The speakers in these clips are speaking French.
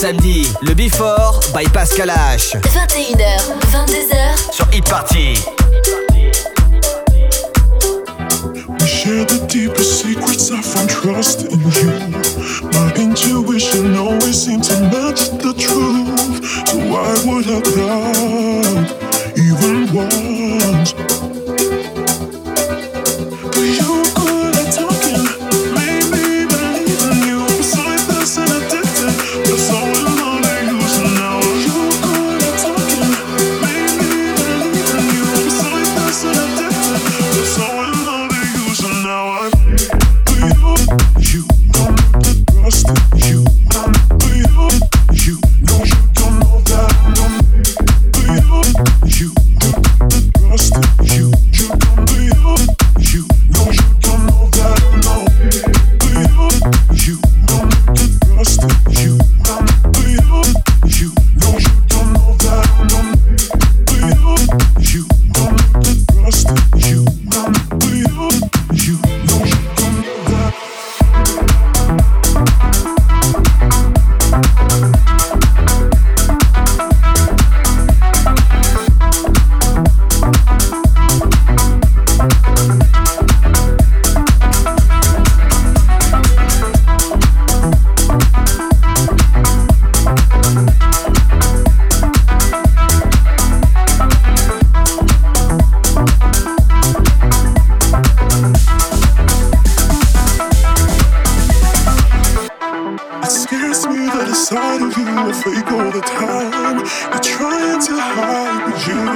samedi, le Before by Pascal H. 21h, 22h sur Hit Party. We share the deepest secrets I found trust in you. My intuition always seemed to match the truth. So why would I doubt even why?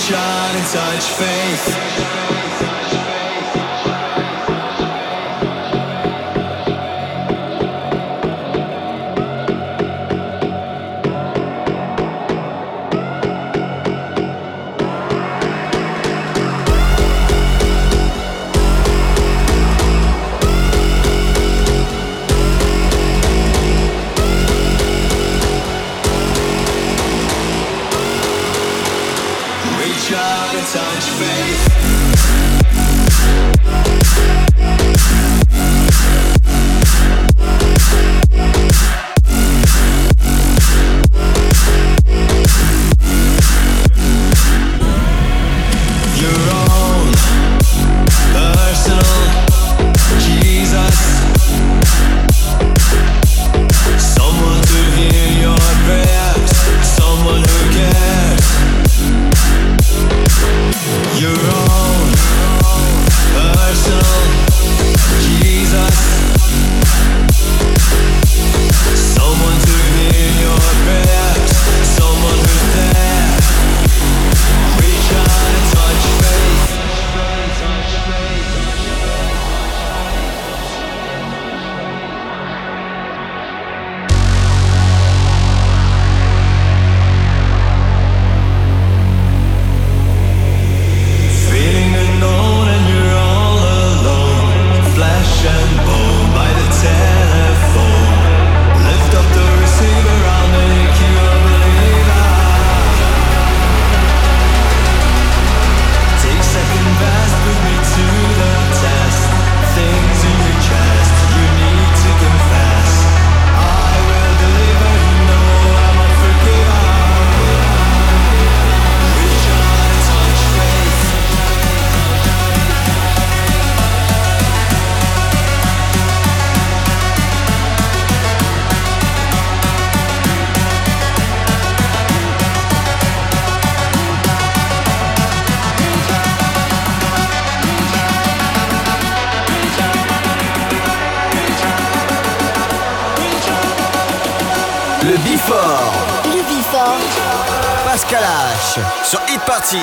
sunshine and touch faith. Sur Hit Party.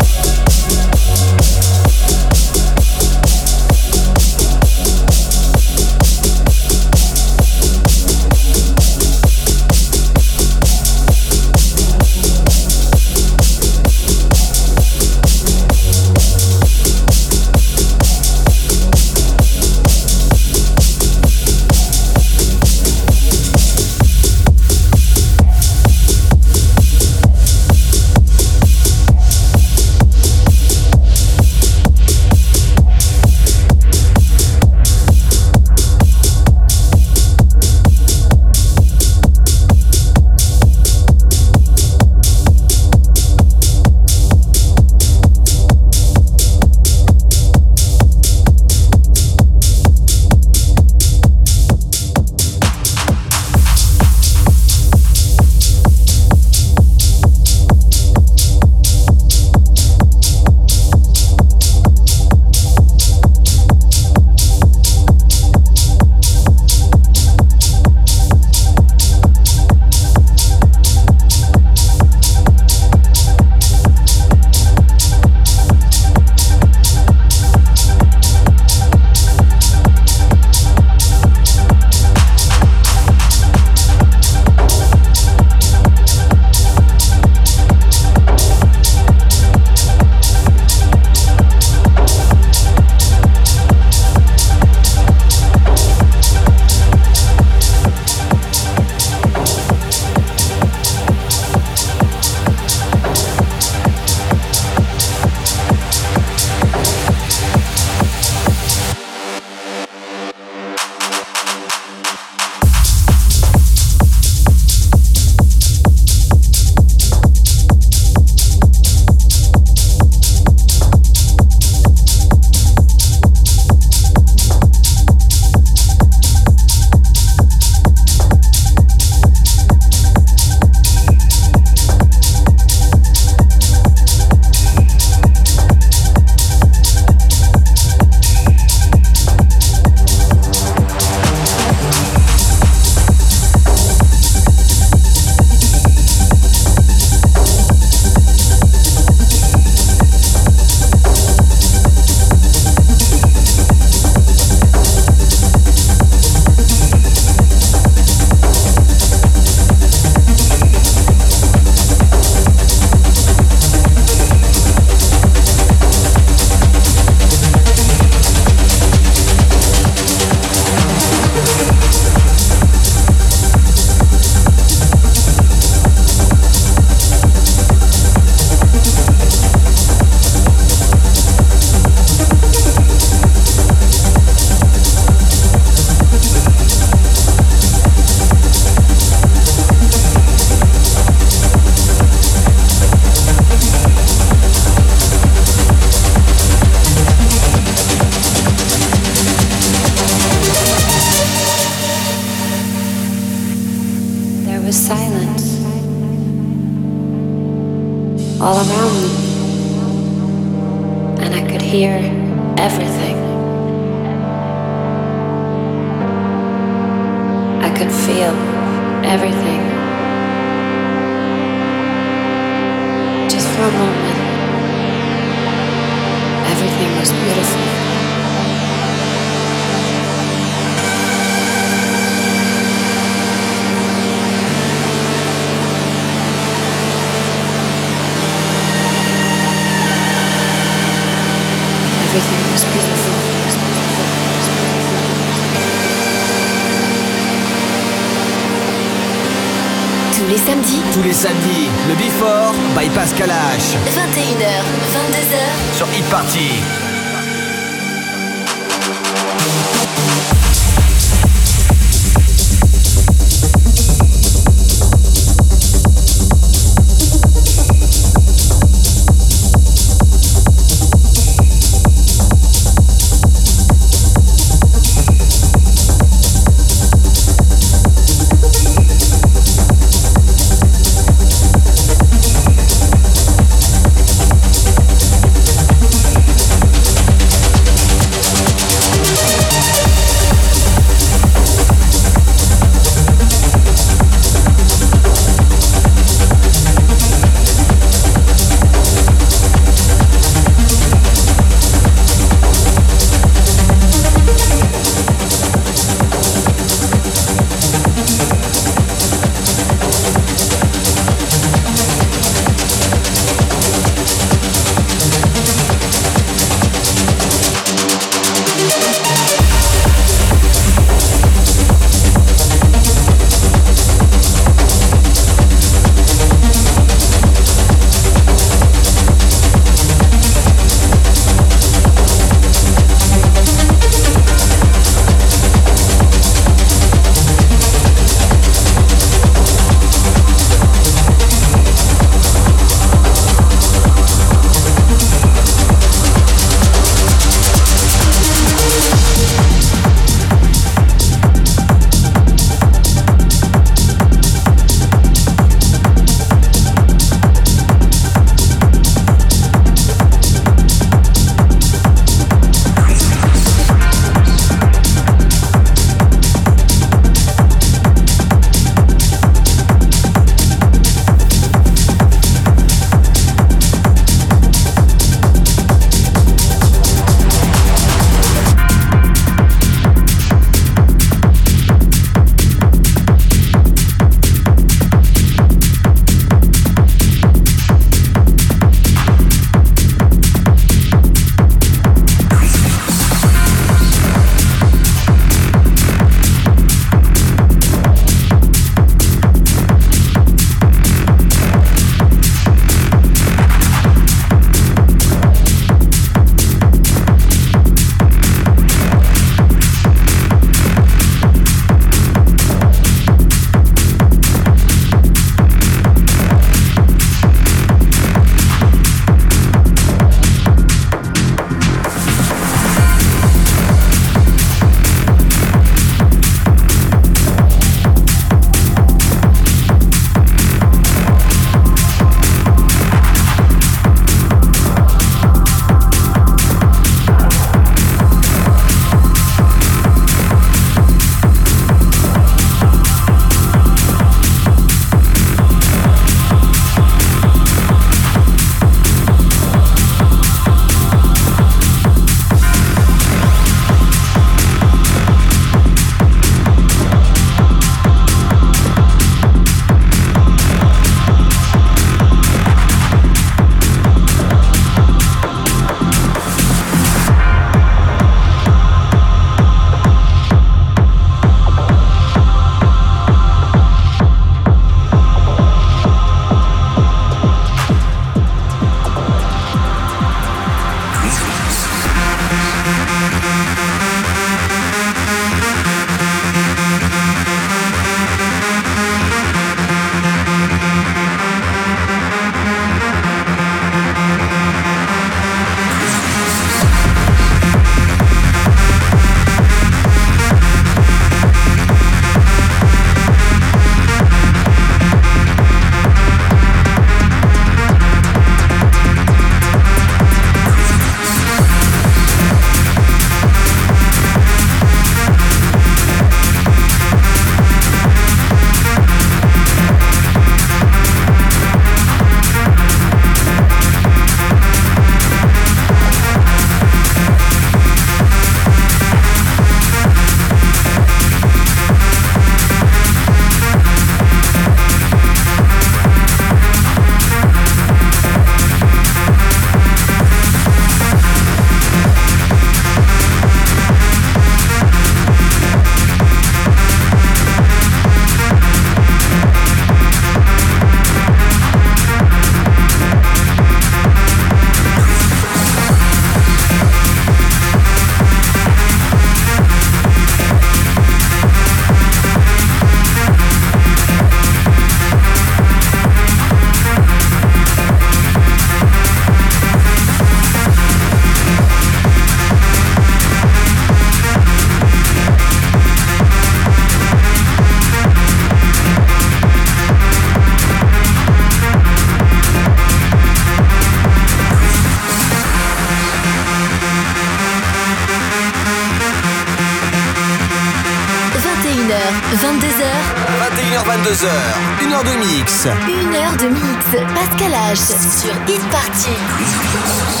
H sur Hit Party.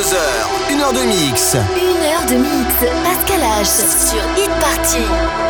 22h. Une heure de mix. Une heure de mix. Pascal H. Sur Hit Party.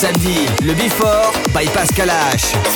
Samedis, le Before by Pascal H.